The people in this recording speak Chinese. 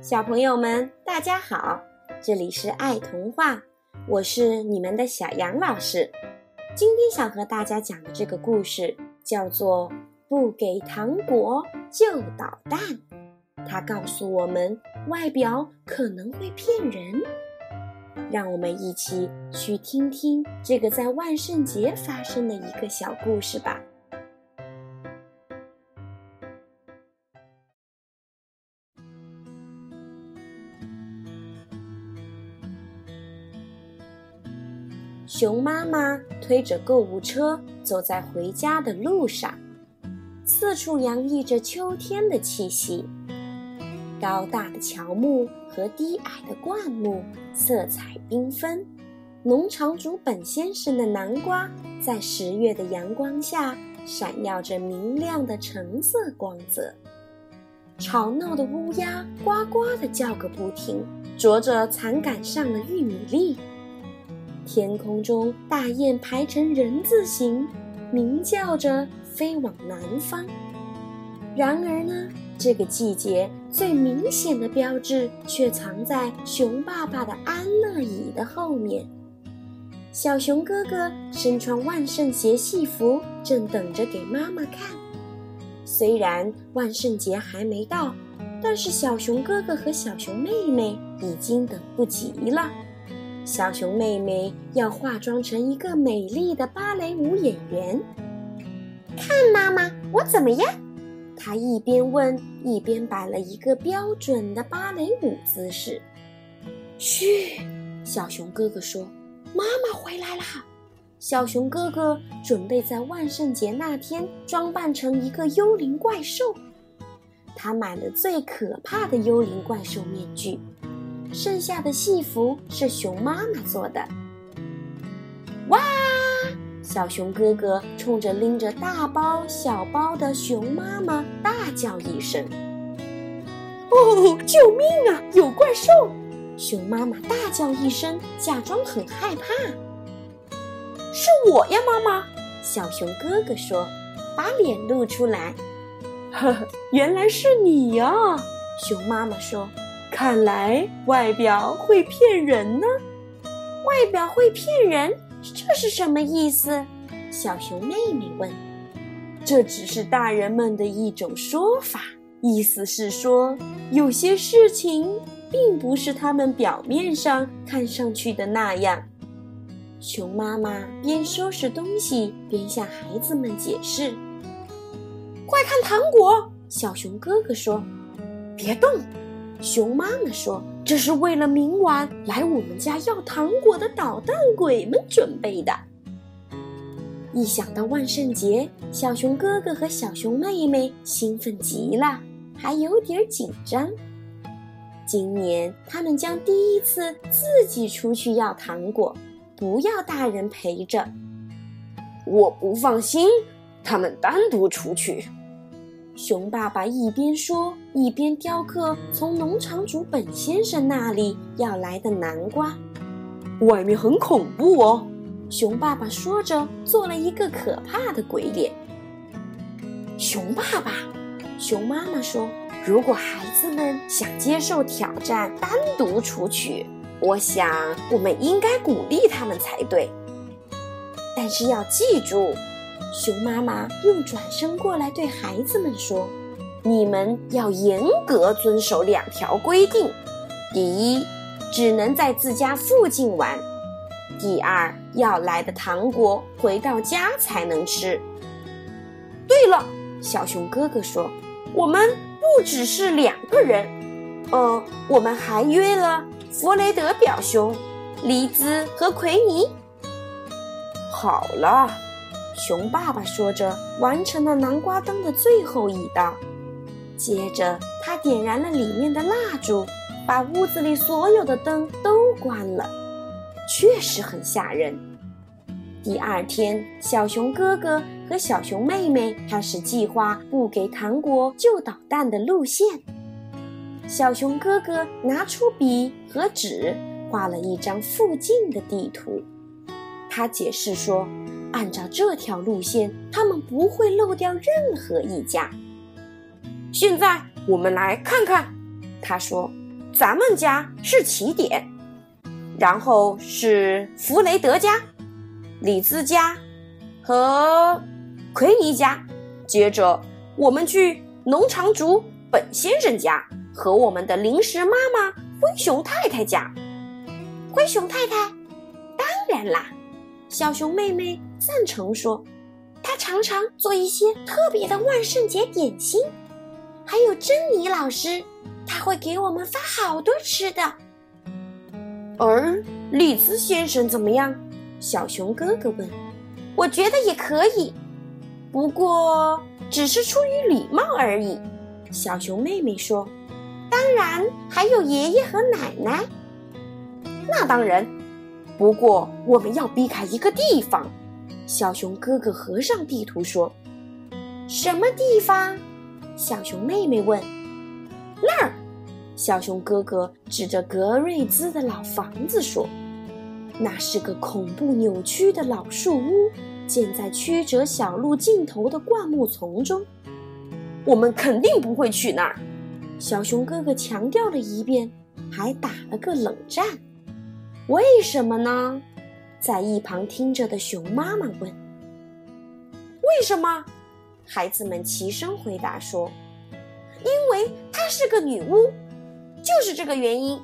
小朋友们，大家好，这里是爱童话，我是你们的小杨老师。今天想和大家讲的这个故事叫做《不给糖果就捣蛋》，它告诉我们外表可能会骗人。让我们一起去听听这个在万圣节发生的一个小故事吧。熊妈妈推着购物车走在回家的路上，四处洋溢着秋天的气息。高大的乔木和低矮的灌木色彩缤纷，农场主本先生的南瓜在十月的阳光下闪耀着明亮的橙色光泽。吵闹的乌鸦呱呱地叫个不停，啄着残杆上的玉米粒。天空中大雁排成人字形，鸣叫着飞往南方。然而呢？这个季节最明显的标志却藏在熊爸爸的安乐椅的后面。小熊哥哥身穿万圣节戏服，正等着给妈妈看。虽然万圣节还没到，但是小熊哥哥和小熊妹妹已经等不及了。小熊妹妹要化妆成一个美丽的芭蕾舞演员。看妈妈，我怎么样？她一边问，一边摆了一个标准的芭蕾舞姿势。嘘，小熊哥哥说：“妈妈回来啦。”小熊哥哥准备在万圣节那天装扮成一个幽灵怪兽。他买了最可怕的幽灵怪兽面具，剩下的戏服是熊妈妈做的。哇！小熊哥哥冲着拎着大包小包的熊妈妈大叫一声：“哦，救命啊！有怪兽！”熊妈妈大叫一声，假装很害怕。“是我呀，妈妈！”小熊哥哥说，把脸露出来。“呵呵，原来是你呀！”熊妈妈说，“看来外表会骗人呢。外表会骗人。”这是什么意思？小熊妹妹问。这只是大人们的一种说法，意思是说，有些事情并不是他们表面上看上去的那样。熊妈妈边收拾东西边向孩子们解释：“快看糖果！”小熊哥哥说：“别动。”熊妈妈说：“这是为了明晚来我们家要糖果的捣蛋鬼们准备的。”一想到万圣节，小熊哥哥和小熊妹妹兴奋极了，还有点紧张。今年他们将第一次自己出去要糖果，不要大人陪着。我不放心他们单独出去。熊爸爸一边说，一边雕刻从农场主本先生那里要来的南瓜。外面很恐怖哦，熊爸爸说着，做了一个可怕的鬼脸。熊爸爸，熊妈妈说：“如果孩子们想接受挑战，单独出去，我想我们应该鼓励他们才对。但是要记住。”熊妈妈又转身过来对孩子们说：“你们要严格遵守两条规定：第一，只能在自家附近玩；第二，要来的糖果回到家才能吃。”对了，小熊哥哥说：“我们不只是两个人，呃，我们还约了弗雷德表兄、黎兹和奎尼。”好了。熊爸爸说着，完成了南瓜灯的最后一道。接着，他点燃了里面的蜡烛，把屋子里所有的灯都关了。确实很吓人。第二天，小熊哥哥和小熊妹妹开始计划不给糖果就捣蛋的路线。小熊哥哥拿出笔和纸，画了一张附近的地图。他解释说。按照这条路线，他们不会漏掉任何一家。现在我们来看看，他说：“咱们家是起点，然后是弗雷德家、李兹家和奎尼家，接着我们去农场主本先生家和我们的临时妈妈灰熊太太家。灰熊太太，当然啦，小熊妹妹赞成说，她常常做一些特别的万圣节点心，还有珍妮老师。他会给我们发好多吃的。而利兹先生怎么样？小熊哥哥问。我觉得也可以，不过只是出于礼貌而已。小熊妹妹说。当然还有爷爷和奶奶。那当然，不过我们要避开一个地方。小熊哥哥合上地图说。什么地方？小熊妹妹问。那儿，小熊哥哥指着格瑞兹的老房子说：“那是个恐怖扭曲的老树屋，建在曲折小路尽头的灌木丛中。我们肯定不会去那儿。”小熊哥哥强调了一遍，还打了个冷战。为什么呢？在一旁听着的熊妈妈问。“为什么？”孩子们齐声回答说。因为她是个女巫，就是这个原因。